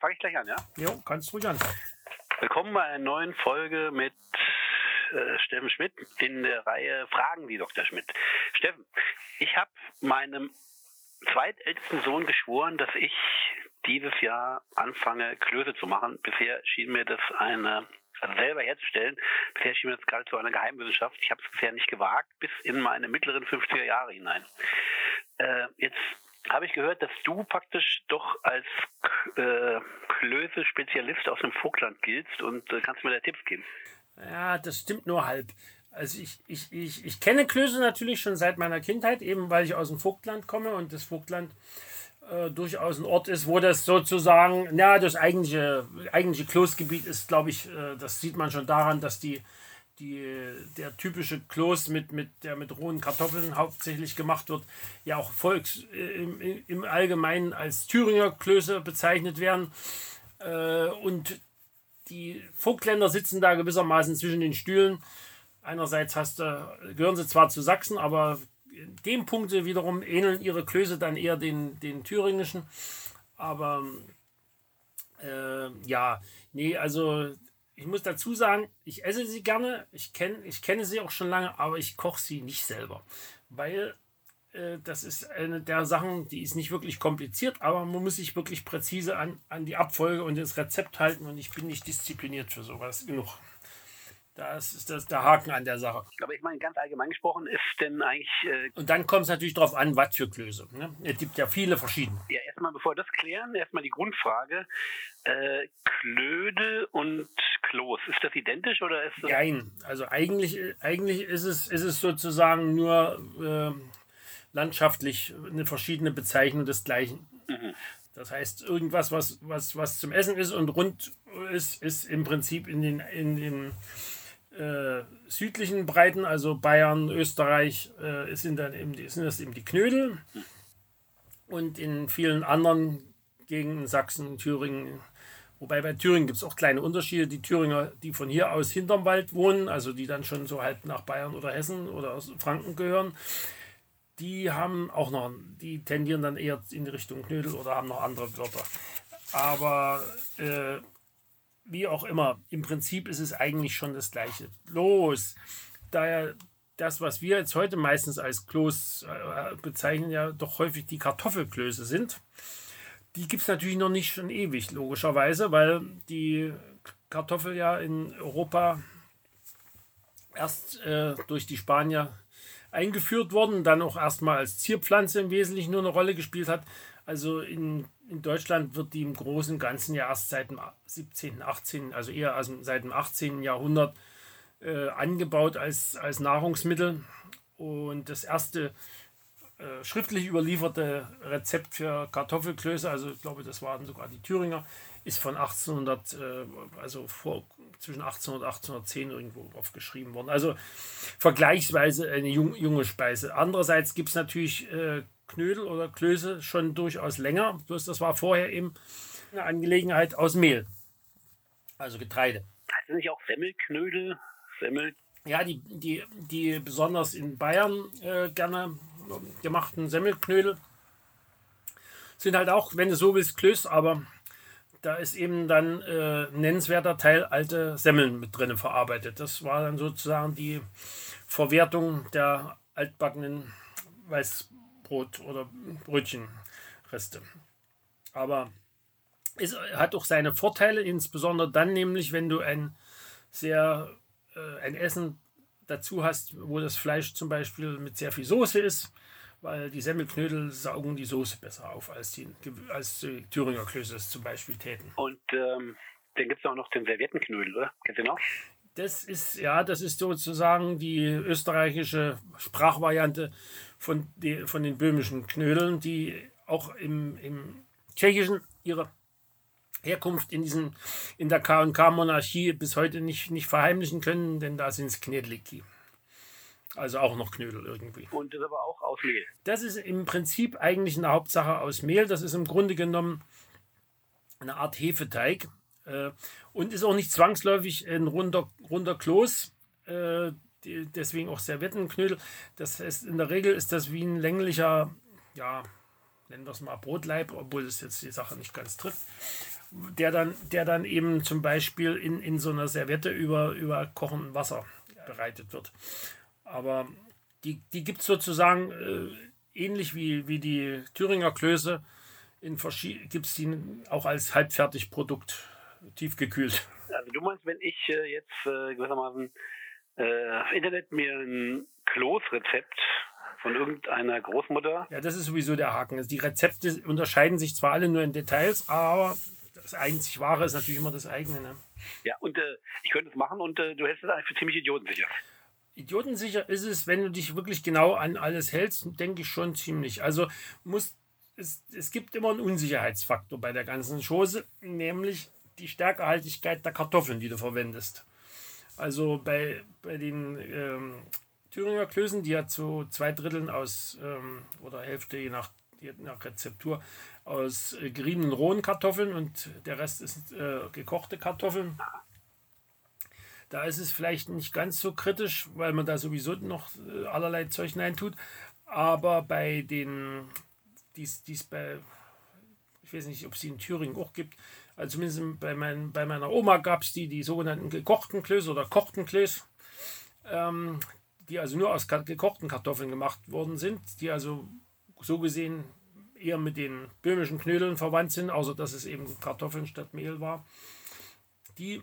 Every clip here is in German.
Fange ich gleich an, ja? Jo, kannst du ruhig an. Willkommen bei einer neuen Folge mit äh, Steffen Schmidt in der Reihe Fragen die Dr. Schmidt. Steffen, ich habe meinem zweitältesten Sohn geschworen, dass ich dieses Jahr anfange, Klöße zu machen. Bisher schien mir das eine, also selber herzustellen, bisher schien mir das gerade zu einer Geheimwissenschaft. Ich habe es bisher nicht gewagt, bis in meine mittleren 50er Jahre hinein. Äh, jetzt habe ich gehört, dass du praktisch doch als äh, Klöße-Spezialist aus dem Vogtland giltst und äh, kannst mir da Tipps geben. Ja, das stimmt nur halb. Also ich, ich, ich, ich kenne Klöße natürlich schon seit meiner Kindheit, eben weil ich aus dem Vogtland komme und das Vogtland äh, durchaus ein Ort ist, wo das sozusagen, ja, das eigentliche, eigentliche Kloßgebiet ist, glaube ich, äh, das sieht man schon daran, dass die, die, der typische Kloß, mit, mit, der mit rohen Kartoffeln hauptsächlich gemacht wird, ja auch volks, äh, im, im Allgemeinen als Thüringer Klöße bezeichnet werden. Äh, und die Vogtländer sitzen da gewissermaßen zwischen den Stühlen. Einerseits hast du, gehören sie zwar zu Sachsen, aber in dem Punkt wiederum ähneln ihre Klöße dann eher den, den thüringischen. Aber äh, ja, nee, also ich muss dazu sagen, ich esse sie gerne, ich, kenn, ich kenne sie auch schon lange, aber ich koche sie nicht selber. Weil äh, das ist eine der Sachen, die ist nicht wirklich kompliziert, aber man muss sich wirklich präzise an, an die Abfolge und das Rezept halten und ich bin nicht diszipliniert für sowas genug. Das ist das der Haken an der Sache. Aber ich meine, ganz allgemein gesprochen ist denn eigentlich. Äh und dann kommt es natürlich darauf an, was für Klöße. Ne? Es gibt ja viele verschiedene. Ja, erstmal, bevor wir das klären, erstmal die Grundfrage. Äh, Klöde und Kloß, ist das identisch oder ist das. Nein, also eigentlich, eigentlich ist, es, ist es sozusagen nur äh, landschaftlich eine verschiedene Bezeichnung des Gleichen. Mhm. Das heißt, irgendwas, was, was, was zum Essen ist und rund ist, ist im Prinzip in den, in den äh, südlichen Breiten, also Bayern, Österreich, äh, sind dann eben sind das eben die Knödel. Und in vielen anderen Gegenden, Sachsen, Thüringen, wobei bei Thüringen gibt es auch kleine Unterschiede. Die Thüringer, die von hier aus hinterm Wald wohnen, also die dann schon so halb nach Bayern oder Hessen oder aus Franken gehören, die haben auch noch, die tendieren dann eher in die Richtung Knödel oder haben noch andere Wörter. Aber äh, wie auch immer, im Prinzip ist es eigentlich schon das Gleiche. Bloß, da ja das, was wir jetzt heute meistens als Kloß äh, bezeichnen, ja doch häufig die Kartoffelklöße sind, die gibt es natürlich noch nicht schon ewig, logischerweise, weil die Kartoffel ja in Europa erst äh, durch die Spanier eingeführt worden, dann auch erstmal als Zierpflanze im Wesentlichen nur eine Rolle gespielt hat. Also in, in Deutschland wird die im Großen und Ganzen ja erst seit dem 17., 18., also eher seit dem 18. Jahrhundert äh, angebaut als, als Nahrungsmittel. Und das erste äh, schriftlich überlieferte Rezept für Kartoffelklöße, also ich glaube, das waren sogar die Thüringer, ist von 1800, äh, also vor, zwischen 1800 und 1810 irgendwo aufgeschrieben worden. Also vergleichsweise eine jung, junge Speise. Andererseits gibt es natürlich äh, Knödel oder Klöße schon durchaus länger. Bloß das war vorher eben eine Angelegenheit aus Mehl. Also Getreide. Heißt nicht auch Semmelknödel? Semmel? Ja, die, die, die besonders in Bayern äh, gerne gemachten Semmelknödel sind halt auch, wenn du so willst, Klöße, aber da ist eben dann äh, ein nennenswerter Teil alte Semmeln mit drin verarbeitet. Das war dann sozusagen die Verwertung der altbackenen Weiß, Brot oder Brötchenreste. Aber es hat auch seine Vorteile, insbesondere dann nämlich, wenn du ein sehr äh, ein Essen dazu hast, wo das Fleisch zum Beispiel mit sehr viel Soße ist, weil die Semmelknödel saugen die Soße besser auf, als die, als die Thüringer Klöße es zum Beispiel täten. Und ähm, dann gibt es auch noch den Serviettenknödel, oder? Kennst du noch? Das ist, ja, das ist sozusagen die österreichische Sprachvariante von, die, von den böhmischen Knödeln, die auch im, im Tschechischen ihre Herkunft in, diesen, in der K&K-Monarchie bis heute nicht, nicht verheimlichen können, denn da sind es Knedliki. Also auch noch Knödel irgendwie. Und das aber auch aus Mehl. Das ist im Prinzip eigentlich eine Hauptsache aus Mehl. Das ist im Grunde genommen eine Art Hefeteig. Äh, und ist auch nicht zwangsläufig ein runder, runder Kloß. Äh, deswegen auch Serviettenknödel. Das heißt, in der Regel ist das wie ein länglicher, ja, nennen wir es mal Brotleib, obwohl es jetzt die Sache nicht ganz trifft, der dann, der dann eben zum Beispiel in, in so einer Serviette über, über kochendem Wasser bereitet wird. Aber die, die gibt es sozusagen äh, ähnlich wie, wie die Thüringer Klöße, gibt es die auch als Halbfertigprodukt tiefgekühlt. Also du meinst, wenn ich äh, jetzt äh, gewissermaßen äh, Internet mir ein Kloßrezept von irgendeiner Großmutter. Ja, das ist sowieso der Haken. Also die Rezepte unterscheiden sich zwar alle nur in Details, aber das einzig Wahre ist natürlich immer das eigene. Ne? Ja, und äh, ich könnte es machen und äh, du hältst es eigentlich für ziemlich idiotensicher. Idiotensicher ist es, wenn du dich wirklich genau an alles hältst, denke ich schon ziemlich. Also muss es, es gibt immer einen Unsicherheitsfaktor bei der ganzen Chose, nämlich die Stärkehaltigkeit der Kartoffeln, die du verwendest. Also bei, bei den ähm, Thüringer Klößen, die ja zu zwei Dritteln aus ähm, oder Hälfte je nach, je nach Rezeptur aus äh, geriebenen rohen Kartoffeln und der Rest ist äh, gekochte Kartoffeln. Da ist es vielleicht nicht ganz so kritisch, weil man da sowieso noch äh, allerlei Zeug tut. Aber bei den, die es bei, ich weiß nicht, ob es die in Thüringen auch gibt, also zumindest bei, mein, bei meiner Oma gab es die, die sogenannten gekochten Klöße oder kochten Klöße, ähm, die also nur aus gekochten Kartoffeln gemacht worden sind, die also so gesehen eher mit den böhmischen Knödeln verwandt sind, außer dass es eben Kartoffeln statt Mehl war. Die,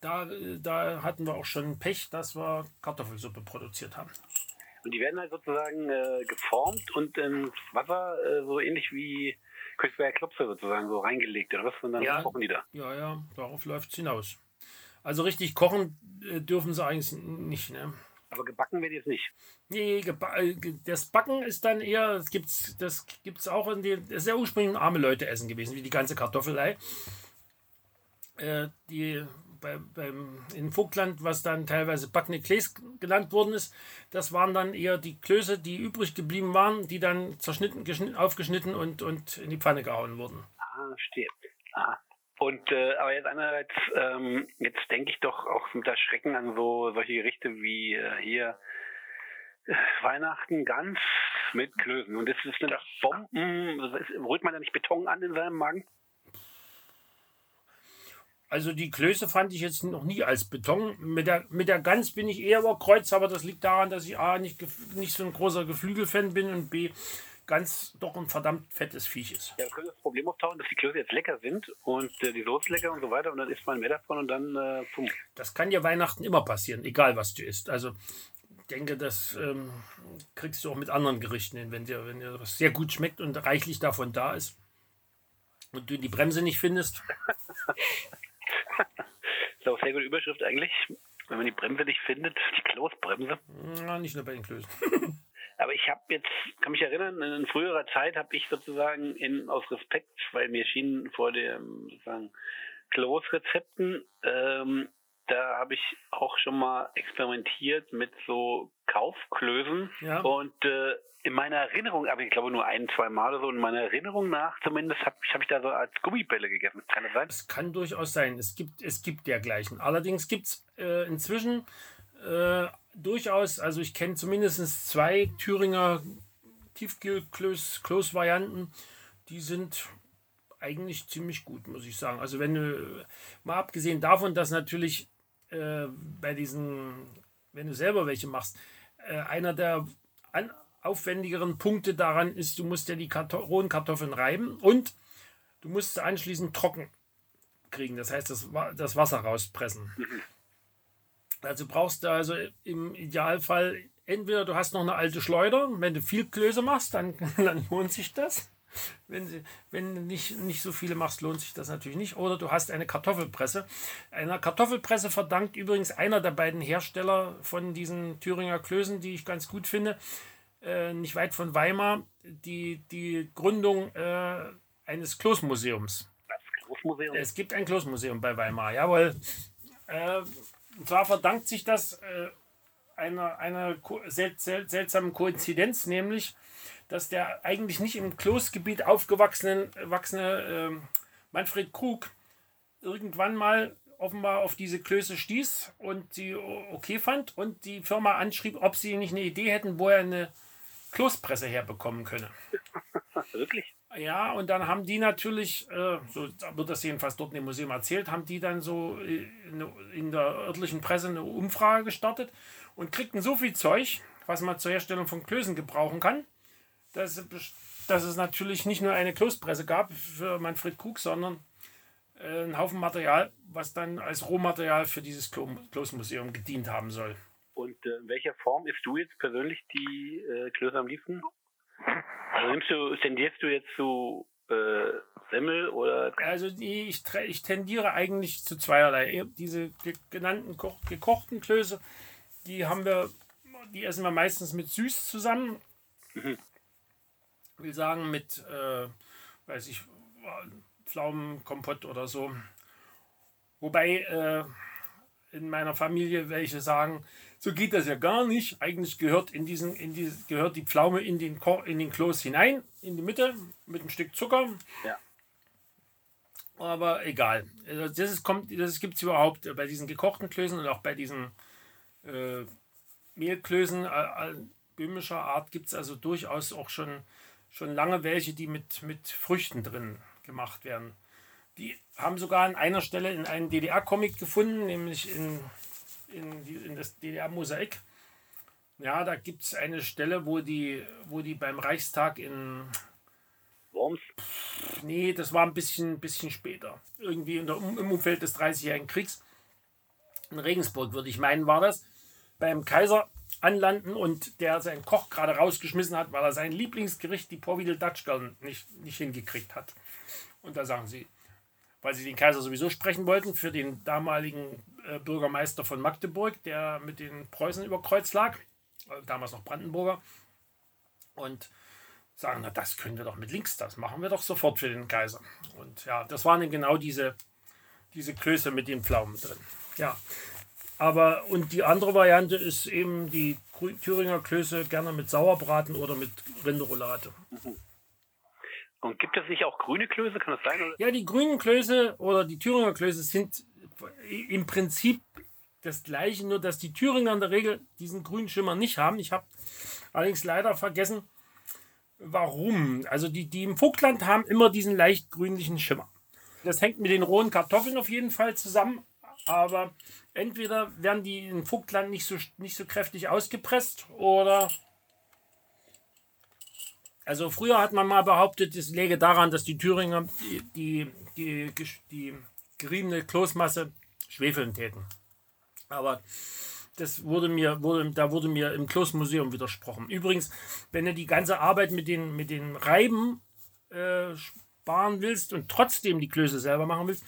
da, da hatten wir auch schon Pech, dass wir Kartoffelsuppe produziert haben. Und die werden halt sozusagen äh, geformt und ins Wasser äh, so ähnlich wie Köchsberger Klopse sozusagen so reingelegt oder was? Und dann ja, kochen die da. Ja, ja, darauf läuft es hinaus. Also richtig kochen äh, dürfen sie eigentlich nicht. Ne? Aber gebacken wird jetzt nicht. Nee, äh, das Backen ist dann eher, das gibt's, das gibt's auch in den, das ist ja ursprünglich arme Leute essen gewesen, wie die ganze Kartoffelei. Äh, die bei, beim, in Vogtland, was dann teilweise backene Kläs genannt worden ist, das waren dann eher die Klöße, die übrig geblieben waren, die dann zerschnitten, aufgeschnitten und, und in die Pfanne gehauen wurden. Ah, verstehe. Ah. Und äh, aber jetzt einerseits, ähm, jetzt denke ich doch auch mit der Schrecken an so solche Gerichte wie äh, hier äh, Weihnachten ganz mit Klößen. Und das ist eine Bomben. Rührt man da nicht Beton an in seinem Magen? Also die Klöße fand ich jetzt noch nie als Beton. Mit der, mit der Gans bin ich eher über Kreuz, aber das liegt daran, dass ich A, nicht, nicht so ein großer Geflügelfan bin und B, ganz doch ein verdammt fettes Viech ist. Ja, könnte das Problem auftauchen, dass die Klöße jetzt lecker sind und äh, die Soße lecker und so weiter und dann isst man mehr davon und dann äh, pum. Das kann ja Weihnachten immer passieren, egal was du isst. Also ich denke, das ähm, kriegst du auch mit anderen Gerichten hin, wenn dir, wenn dir was sehr gut schmeckt und reichlich davon da ist und du die Bremse nicht findest. ist auch sehr gute Überschrift eigentlich, wenn man die Bremse nicht findet, die Kloßbremse. Na, nicht nur bei den Klößen. Aber ich habe jetzt, kann mich erinnern, in früherer Zeit habe ich sozusagen in, aus Respekt, weil mir schien vor den sozusagen Kloßrezepten, ähm, da habe ich auch schon mal experimentiert mit so Kaufklößen. Ja. Und äh, in meiner Erinnerung, aber ich glaube nur ein, zwei Mal oder so, in meiner Erinnerung nach zumindest habe hab ich da so als Gummibälle gegessen. Kann das sein? Es kann durchaus sein. Es gibt, es gibt dergleichen. Allerdings gibt es äh, inzwischen äh, durchaus, also ich kenne zumindest zwei Thüringer Tiefkühl-Kloß-Varianten, die sind eigentlich ziemlich gut, muss ich sagen. Also wenn du, mal abgesehen davon, dass natürlich äh, bei diesen, wenn du selber welche machst, äh, einer der an, aufwendigeren Punkte daran ist, du musst ja die Karto rohen Kartoffeln reiben und du musst sie anschließend trocken kriegen. Das heißt, das, das Wasser rauspressen. Mhm. Also brauchst du also im Idealfall entweder du hast noch eine alte Schleuder, wenn du viel Klöße machst, dann, dann lohnt sich das. Wenn, sie, wenn du nicht, nicht so viele machst, lohnt sich das natürlich nicht. Oder du hast eine Kartoffelpresse. Einer Kartoffelpresse verdankt übrigens einer der beiden Hersteller von diesen Thüringer Klößen, die ich ganz gut finde, äh, nicht weit von Weimar, die, die Gründung äh, eines Kloßmuseums. Kloßmuseum? Es gibt ein Kloßmuseum bei Weimar, jawohl. Äh, und zwar verdankt sich das äh, einer, einer sel sel seltsamen Koinzidenz, nämlich dass der eigentlich nicht im Kloßgebiet aufgewachsene äh, Manfred Krug irgendwann mal offenbar auf diese Klöße stieß und sie okay fand und die Firma anschrieb, ob sie nicht eine Idee hätten, wo er eine Kloßpresse herbekommen könne. wirklich? Ja, und dann haben die natürlich, äh, so wird das jedenfalls dort im Museum erzählt, haben die dann so in, in der örtlichen Presse eine Umfrage gestartet und kriegten so viel Zeug, was man zur Herstellung von Klößen gebrauchen kann, dass, dass es natürlich nicht nur eine Kloßpresse gab für Manfred Krug, sondern äh, einen Haufen Material, was dann als Rohmaterial für dieses Kloßmuseum gedient haben soll. Und äh, in welcher Form isst du jetzt persönlich die äh, Klöße am liebsten? Also nimmst du, tendierst du jetzt zu äh, Semmel oder? Also die, ich, ich tendiere eigentlich zu zweierlei. Diese genannten gekochten Klöße, die haben wir, die essen wir meistens mit süß zusammen. Mhm. Will sagen mit, äh, weiß ich, Pflaumenkompott oder so. Wobei äh, in meiner Familie welche sagen, so geht das ja gar nicht. Eigentlich gehört, in diesen, in die, gehört die Pflaume in den, in den Kloß hinein, in die Mitte, mit einem Stück Zucker. Ja. Aber egal. Also das, ist, das gibt es überhaupt bei diesen gekochten Klößen und auch bei diesen äh, Mehlklößen äh, böhmischer Art gibt es also durchaus auch schon, schon lange welche, die mit, mit Früchten drin gemacht werden. Die haben sogar an einer Stelle in einem DDR-Comic gefunden, nämlich in, in, die, in das DDR-Mosaik. Ja, da gibt es eine Stelle, wo die, wo die beim Reichstag in. Worms? Nee, das war ein bisschen, bisschen später. Irgendwie der, im Umfeld des 30-jährigen Kriegs. In Regensburg, würde ich meinen, war das. Beim Kaiser anlanden und der seinen Koch gerade rausgeschmissen hat, weil er sein Lieblingsgericht, die Porvidel Dutchgirl, nicht, nicht hingekriegt hat. Und da sagen sie, weil sie den Kaiser sowieso sprechen wollten, für den damaligen äh, Bürgermeister von Magdeburg, der mit den Preußen über Kreuz lag, äh, damals noch Brandenburger. Und sagen, na das können wir doch mit links, das machen wir doch sofort für den Kaiser. Und ja, das waren eben genau diese, diese Klöße mit den Pflaumen drin. Ja, aber und die andere Variante ist eben die Thüringer Klöße gerne mit Sauerbraten oder mit Rinderroulade. Mhm. Und gibt es nicht auch grüne Klöße? Kann das sein? Ja, die grünen Klöße oder die Thüringer Klöße sind im Prinzip das gleiche, nur dass die Thüringer in der Regel diesen grünen Schimmer nicht haben. Ich habe allerdings leider vergessen, warum. Also die, die im Vogtland haben immer diesen leicht grünlichen Schimmer. Das hängt mit den rohen Kartoffeln auf jeden Fall zusammen, aber entweder werden die im Vogtland nicht so, nicht so kräftig ausgepresst oder also früher hat man mal behauptet, es läge daran, dass die Thüringer die, die, die, die geriebene Kloßmasse schwefeln täten. Aber das wurde mir, wurde, da wurde mir im Kloßmuseum widersprochen. Übrigens, wenn du die ganze Arbeit mit den, mit den Reiben äh, sparen willst und trotzdem die Klöße selber machen willst,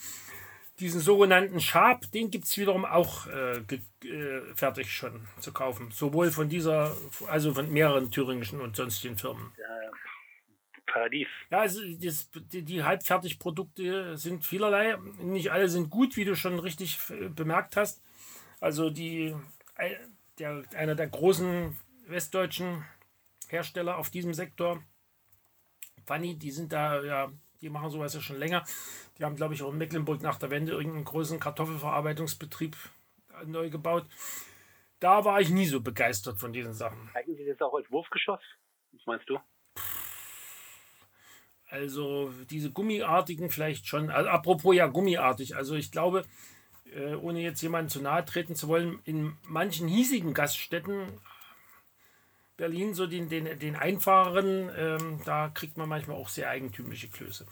diesen sogenannten Schab, den gibt es wiederum auch äh, äh, fertig schon zu kaufen. Sowohl von dieser, also von mehreren thüringischen und sonstigen Firmen. Ja, Paradies. Ja, also das, die, die Halbfertigprodukte sind vielerlei. Nicht alle sind gut, wie du schon richtig bemerkt hast. Also die, der, einer der großen westdeutschen Hersteller auf diesem Sektor, Fanny, die sind da ja die machen sowas ja schon länger. Die haben, glaube ich, auch in Mecklenburg nach der Wende irgendeinen großen Kartoffelverarbeitungsbetrieb neu gebaut. Da war ich nie so begeistert von diesen Sachen. Eigentlich ist das auch als Wurfgeschoss. Was meinst du? Also diese gummiartigen vielleicht schon. Also, apropos ja gummiartig. Also ich glaube, äh, ohne jetzt jemanden zu nahe treten zu wollen, in manchen hiesigen Gaststätten Berlin, so den, den, den einfacheren, ähm, da kriegt man manchmal auch sehr eigentümliche Klöße.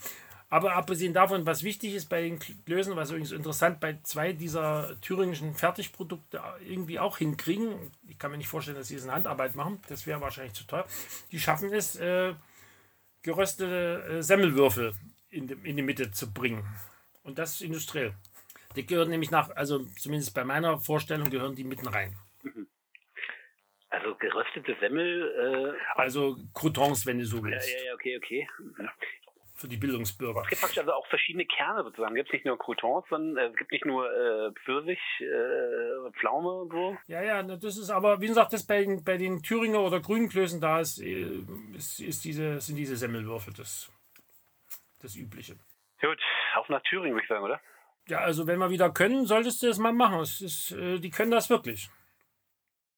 Aber abgesehen davon, was wichtig ist bei den Klößen, was übrigens interessant bei zwei dieser thüringischen Fertigprodukte irgendwie auch hinkriegen, ich kann mir nicht vorstellen, dass sie es in Handarbeit machen, das wäre wahrscheinlich zu teuer, die schaffen es, äh, geröstete äh, Semmelwürfel in, de, in die Mitte zu bringen. Und das industriell. Die gehören nämlich nach, also zumindest bei meiner Vorstellung, gehören die mitten rein. Also geröstete Semmel. Äh, also Croutons, wenn du so willst. Ja, ja, okay, okay. Für die Bildungsbürger. Es gibt praktisch also auch verschiedene Kerne sozusagen. Es gibt nicht nur Croutons, sondern äh, es gibt nicht nur äh, Pfirsich, äh, Pflaume und so. Ja, ja, das ist aber, wie gesagt, das bei den, bei den Thüringer oder Grünklößen da ist, äh, ist, ist diese, sind diese Semmelwürfel das, das Übliche. Gut, auf nach Thüringen würde ich sagen, oder? Ja, also wenn wir wieder können, solltest du das mal machen. Es ist, äh, die können das wirklich.